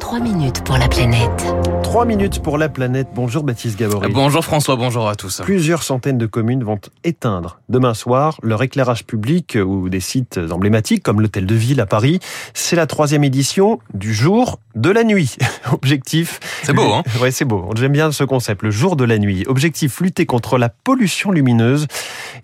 3 minutes pour la planète. 3 minutes pour la planète. Bonjour Baptiste Gabory. Bonjour François, bonjour à tous. Plusieurs centaines de communes vont éteindre demain soir leur éclairage public ou des sites emblématiques comme l'hôtel de ville à Paris. C'est la troisième édition du jour de la nuit. Objectif. C'est beau, hein Ouais, c'est beau. J'aime bien ce concept, le jour de la nuit. Objectif lutter contre la pollution lumineuse.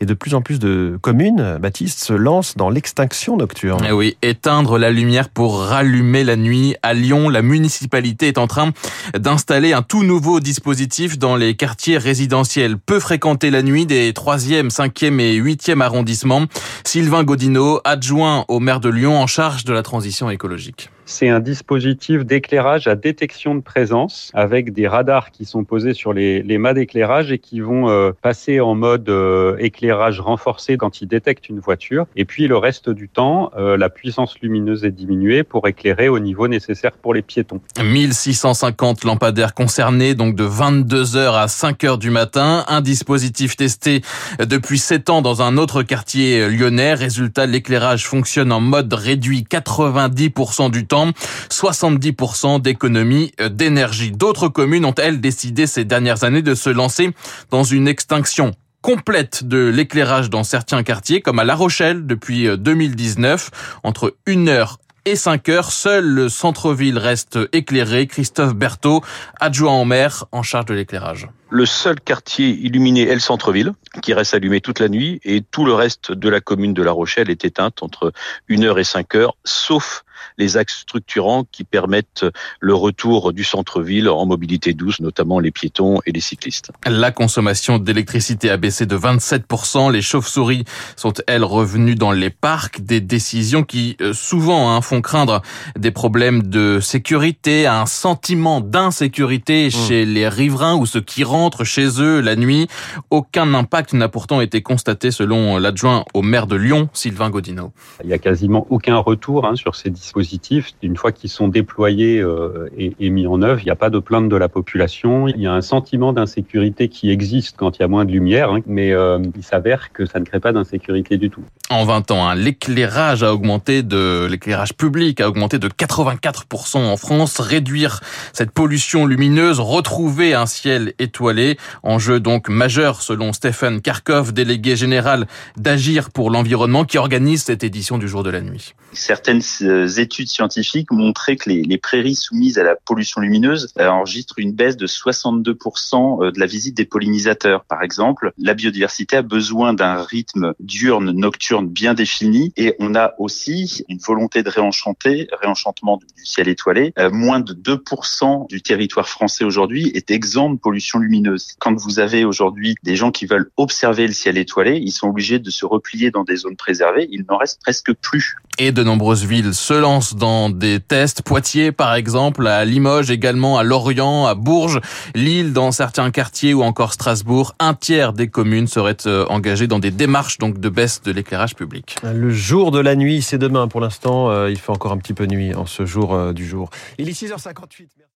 Et de plus en plus de communes, Baptiste, se lancent dans l'extinction nocturne. Eh oui, éteindre la lumière pour rallumer la nuit. À Lyon, la municipalité est en train d'installer un tout nouveau dispositif dans les quartiers résidentiels peu fréquentés la nuit des 3e, 5e et 8e arrondissements. Sylvain Godineau, adjoint au maire de Lyon en charge de la transition écologique. C'est un dispositif d'éclairage à détection de présence avec des radars qui sont posés sur les, les mâts d'éclairage et qui vont euh, passer en mode euh, éclairage renforcé quand ils détectent une voiture. Et puis le reste du temps, euh, la puissance lumineuse est diminuée pour éclairer au niveau nécessaire pour les piétons. 1650 lampadaires concernés, donc de 22h à 5h du matin. Un dispositif testé depuis 7 ans dans un autre quartier lyonnais. Résultat, l'éclairage fonctionne en mode réduit 90% du temps, 70% d'économie d'énergie. D'autres communes ont, elles, décidé ces dernières années de se lancer dans une extinction complète de l'éclairage dans certains quartiers, comme à La Rochelle depuis 2019, entre 1h et 5 heures, seul le centre-ville reste éclairé. Christophe Berthaud, adjoint au maire en charge de l'éclairage. Le seul quartier illuminé est le centre-ville, qui reste allumé toute la nuit, et tout le reste de la commune de La Rochelle est éteinte entre 1h et 5 heures, sauf les axes structurants qui permettent le retour du centre-ville en mobilité douce, notamment les piétons et les cyclistes. La consommation d'électricité a baissé de 27%. Les chauves-souris sont, elles, revenues dans les parcs. Des décisions qui, souvent, hein, font craindre des problèmes de sécurité, un sentiment d'insécurité mmh. chez les riverains ou ceux qui rentrent chez eux la nuit. Aucun impact n'a pourtant été constaté selon l'adjoint au maire de Lyon, Sylvain Godineau. Il n'y a quasiment aucun retour hein, sur ces dispositifs dispositifs, une fois qu'ils sont déployés euh, et, et, mis en œuvre, il n'y a pas de plainte de la population. Il y a un sentiment d'insécurité qui existe quand il y a moins de lumière, hein, mais euh, il s'avère que ça ne crée pas d'insécurité du tout. En 20 ans, hein, l'éclairage a augmenté de l'éclairage public a augmenté de 84% en France. Réduire cette pollution lumineuse, retrouver un ciel étoilé, enjeu donc majeur selon Stéphane Karkov, délégué général d'Agir pour l'environnement, qui organise cette édition du jour de la nuit. Certaines euh, études scientifiques montraient que les, prairies soumises à la pollution lumineuse enregistrent une baisse de 62% de la visite des pollinisateurs. Par exemple, la biodiversité a besoin d'un rythme diurne, nocturne bien défini et on a aussi une volonté de réenchanter, réenchantement du ciel étoilé. Euh, moins de 2% du territoire français aujourd'hui est exempt de pollution lumineuse. Quand vous avez aujourd'hui des gens qui veulent observer le ciel étoilé, ils sont obligés de se replier dans des zones préservées. Il n'en reste presque plus. Et de nombreuses villes se lancent dans des tests. Poitiers, par exemple, à Limoges également, à Lorient, à Bourges, Lille, dans certains quartiers ou encore Strasbourg. Un tiers des communes seraient engagées dans des démarches donc de baisse de l'éclairage public. Le jour de la nuit, c'est demain. Pour l'instant, il fait encore un petit peu nuit en ce jour du jour. Il est 6h58.